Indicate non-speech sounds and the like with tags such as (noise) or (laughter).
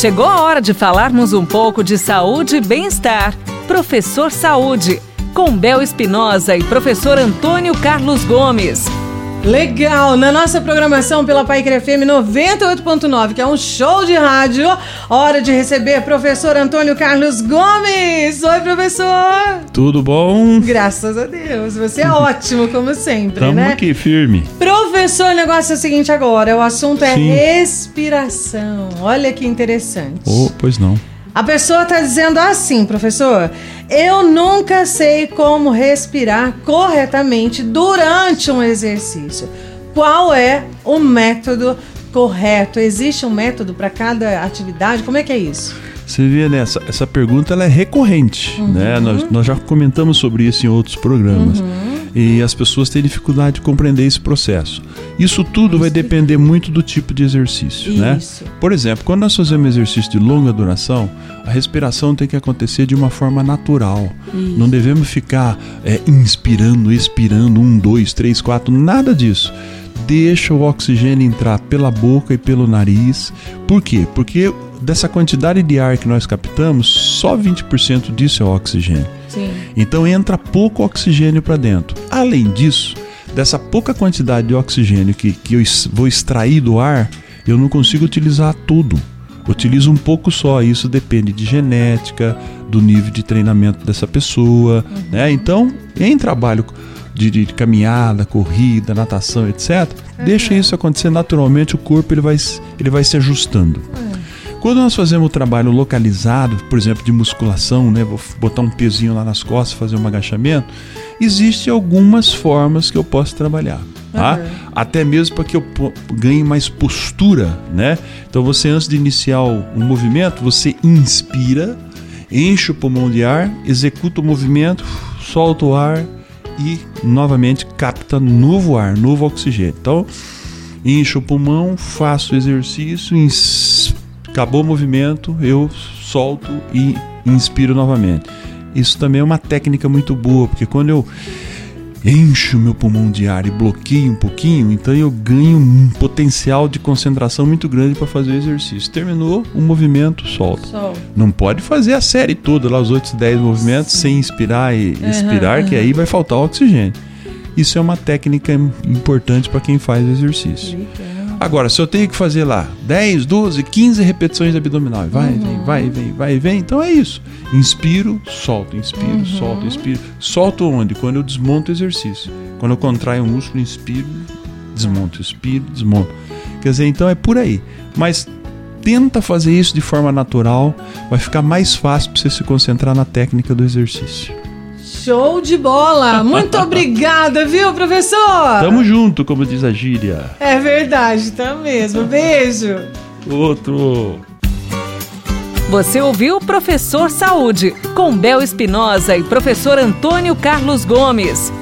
Chegou a hora de falarmos um pouco de saúde e bem-estar. Professor Saúde, com Bel Espinosa e professor Antônio Carlos Gomes. Legal! Na nossa programação pela Pai FM 98.9, que é um show de rádio, hora de receber professor Antônio Carlos Gomes. Oi, professor! Tudo bom? Graças a Deus. Você é ótimo, como sempre, Tamo né? aqui, firme. Professor, o negócio é o seguinte agora, o assunto é Sim. respiração. Olha que interessante. Oh, pois não. A pessoa está dizendo assim, professor, eu nunca sei como respirar corretamente durante um exercício. Qual é o método correto? Existe um método para cada atividade? Como é que é isso? Você vê, né? Essa, essa pergunta ela é recorrente, né? Nós, nós já comentamos sobre isso em outros programas. E as pessoas têm dificuldade de compreender esse processo. Isso tudo vai depender muito do tipo de exercício, né? Isso. Por exemplo, quando nós fazemos exercício de longa duração, a respiração tem que acontecer de uma forma natural. Não devemos ficar é, inspirando, expirando, um, dois, três, quatro, nada disso. Deixa o oxigênio entrar pela boca e pelo nariz. Por quê? Porque dessa quantidade de ar que nós captamos, só 20% disso é oxigênio. Sim. Então entra pouco oxigênio para dentro. Além disso, dessa pouca quantidade de oxigênio que, que eu vou extrair do ar, eu não consigo utilizar tudo. Utilizo um pouco só. Isso depende de genética, do nível de treinamento dessa pessoa. Né? Então, em trabalho de, de caminhada, corrida, natação, etc., deixa isso acontecer naturalmente, o corpo ele vai, ele vai se ajustando. Quando nós fazemos o trabalho localizado, por exemplo, de musculação, né, vou botar um pezinho lá nas costas, fazer um agachamento, existem algumas formas que eu posso trabalhar. Tá? Aham. Até mesmo para que eu ganhe mais postura, né? Então você antes de iniciar o, movimento, você inspira, enche o pulmão de ar, executa o movimento, solta o ar e novamente capta novo ar, novo oxigênio. Então, encho o pulmão, faço o exercício, acabou o movimento, eu solto e inspiro novamente. Isso também é uma técnica muito boa, porque quando eu encho o meu pulmão de ar e bloqueio um pouquinho, então eu ganho um potencial de concentração muito grande para fazer o exercício. Terminou o movimento, solta. Sol. Não pode fazer a série toda, lá os outros 10 movimentos, sem inspirar e expirar, que aí vai faltar oxigênio. Isso é uma técnica importante para quem faz o exercício. Agora, se eu tenho que fazer lá 10, 12, 15 repetições de abdominal, vai, vem, vai, vem, vai, vem, então é isso. Inspiro, solto, inspiro, solto, inspiro. Solto onde? Quando eu desmonto o exercício. Quando eu contraio o músculo, inspiro, desmonto, expiro, desmonto. Quer dizer, então é por aí. Mas tenta fazer isso de forma natural, vai ficar mais fácil para você se concentrar na técnica do exercício. Show de bola! Muito (laughs) obrigada, viu, professor? Tamo junto, como diz a gíria. É verdade, tá mesmo. Beijo. Outro. Você ouviu Professor Saúde, com Bel Espinosa e professor Antônio Carlos Gomes.